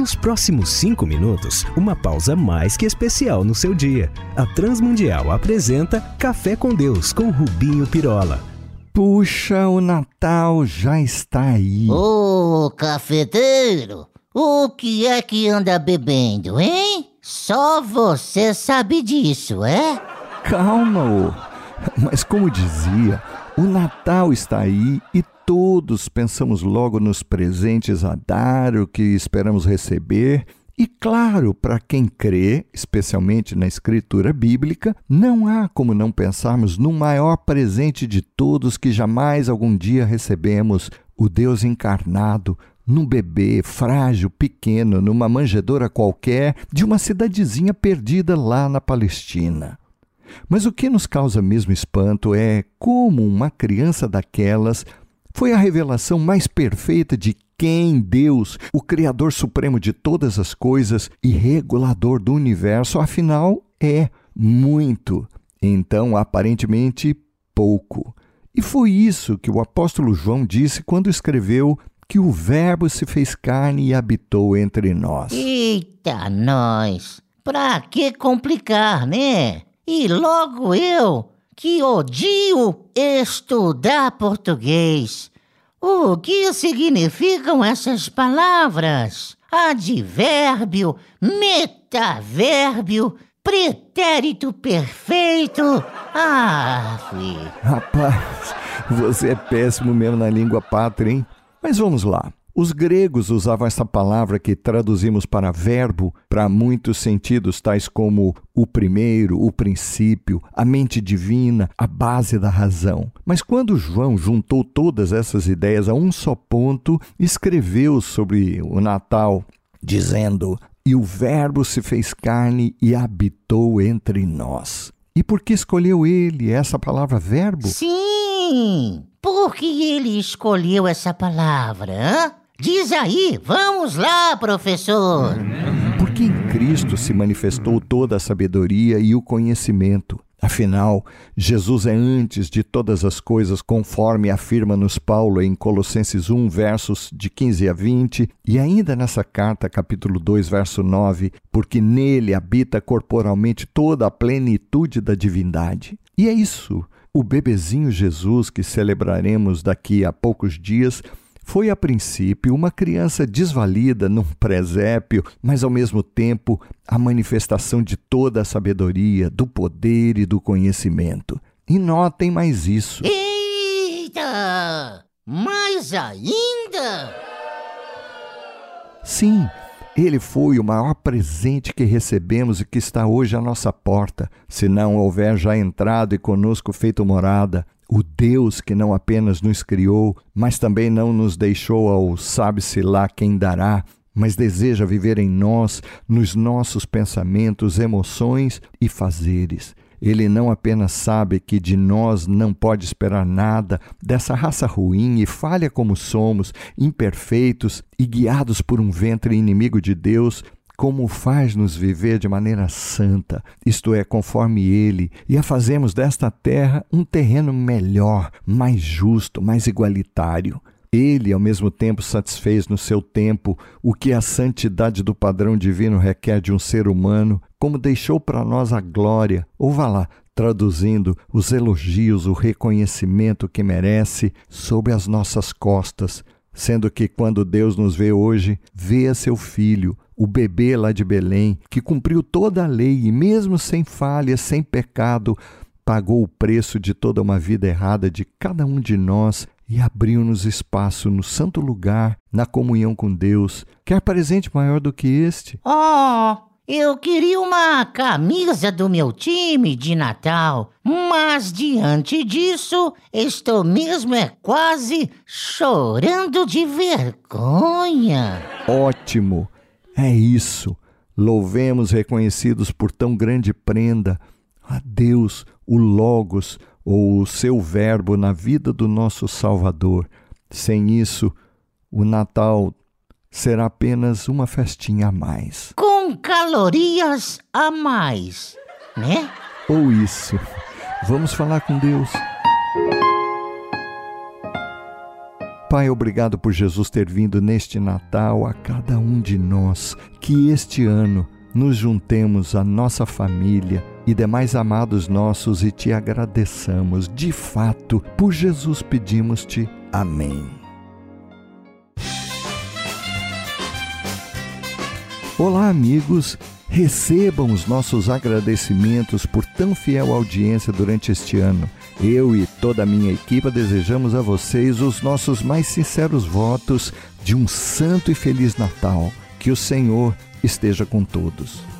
Nos próximos cinco minutos, uma pausa mais que especial no seu dia. A Transmundial apresenta Café com Deus com Rubinho Pirola. Puxa, o Natal já está aí. Ô, cafeteiro, o que é que anda bebendo, hein? Só você sabe disso, é? Calma, ô. Mas como dizia, o Natal está aí e todos pensamos logo nos presentes a dar, o que esperamos receber. E claro, para quem crê, especialmente na escritura bíblica, não há como não pensarmos no maior presente de todos que jamais algum dia recebemos, o Deus encarnado, num bebê frágil, pequeno, numa manjedoura qualquer de uma cidadezinha perdida lá na Palestina. Mas o que nos causa mesmo espanto é como uma criança daquelas foi a revelação mais perfeita de quem Deus, o Criador Supremo de todas as coisas e regulador do universo, afinal é muito. Então, aparentemente, pouco. E foi isso que o apóstolo João disse quando escreveu que o Verbo se fez carne e habitou entre nós. Eita, nós! Pra que complicar, né? E logo eu, que odio estudar português. O que significam essas palavras? Advérbio, metavérbio, pretérito perfeito. Ah. Rapaz, você é péssimo mesmo na língua pátria, hein? Mas vamos lá. Os gregos usavam essa palavra que traduzimos para verbo para muitos sentidos, tais como o primeiro, o princípio, a mente divina, a base da razão. Mas quando João juntou todas essas ideias a um só ponto, escreveu sobre o Natal, dizendo: E o Verbo se fez carne e habitou entre nós. E por que escolheu ele essa palavra verbo? Sim! Por que ele escolheu essa palavra? Hein? Diz aí, vamos lá, professor. Porque em Cristo se manifestou toda a sabedoria e o conhecimento. Afinal, Jesus é antes de todas as coisas, conforme afirma-nos Paulo em Colossenses 1, versos de 15 a 20, e ainda nessa carta, capítulo 2, verso 9, porque nele habita corporalmente toda a plenitude da divindade. E é isso. O bebezinho Jesus que celebraremos daqui a poucos dias foi a princípio uma criança desvalida num presépio, mas ao mesmo tempo a manifestação de toda a sabedoria, do poder e do conhecimento. E notem mais isso. Eita! Mais ainda? Sim, ele foi o maior presente que recebemos e que está hoje à nossa porta, se não houver já entrado e conosco feito morada o Deus que não apenas nos criou, mas também não nos deixou ao sabe-se lá quem dará, mas deseja viver em nós, nos nossos pensamentos, emoções e fazeres. Ele não apenas sabe que de nós não pode esperar nada, dessa raça ruim e falha como somos, imperfeitos e guiados por um ventre inimigo de Deus, como faz-nos viver de maneira santa, isto é, conforme Ele, e a fazemos desta terra um terreno melhor, mais justo, mais igualitário. Ele, ao mesmo tempo, satisfez no seu tempo o que a santidade do padrão divino requer de um ser humano, como deixou para nós a glória, ou vá lá, traduzindo os elogios, o reconhecimento que merece sobre as nossas costas, sendo que quando Deus nos vê hoje, vê a seu filho, o bebê lá de Belém, que cumpriu toda a lei e, mesmo sem falha, sem pecado, pagou o preço de toda uma vida errada de cada um de nós e abriu-nos espaço no santo lugar, na comunhão com Deus. Quer presente maior do que este? Oh, eu queria uma camisa do meu time de Natal, mas diante disso, estou mesmo é quase chorando de vergonha. Ótimo! É isso. Louvemos reconhecidos por tão grande prenda a Deus, o Logos, ou o seu Verbo na vida do nosso Salvador. Sem isso, o Natal será apenas uma festinha a mais. Com calorias a mais, né? Ou isso. Vamos falar com Deus. Pai, obrigado por Jesus ter vindo neste Natal a cada um de nós. Que este ano nos juntemos à nossa família e demais amados nossos e te agradeçamos. De fato, por Jesus pedimos-te. Amém. Olá, amigos. Recebam os nossos agradecimentos por tão fiel audiência durante este ano. Eu e toda a minha equipe desejamos a vocês os nossos mais sinceros votos de um santo e feliz Natal. Que o Senhor esteja com todos.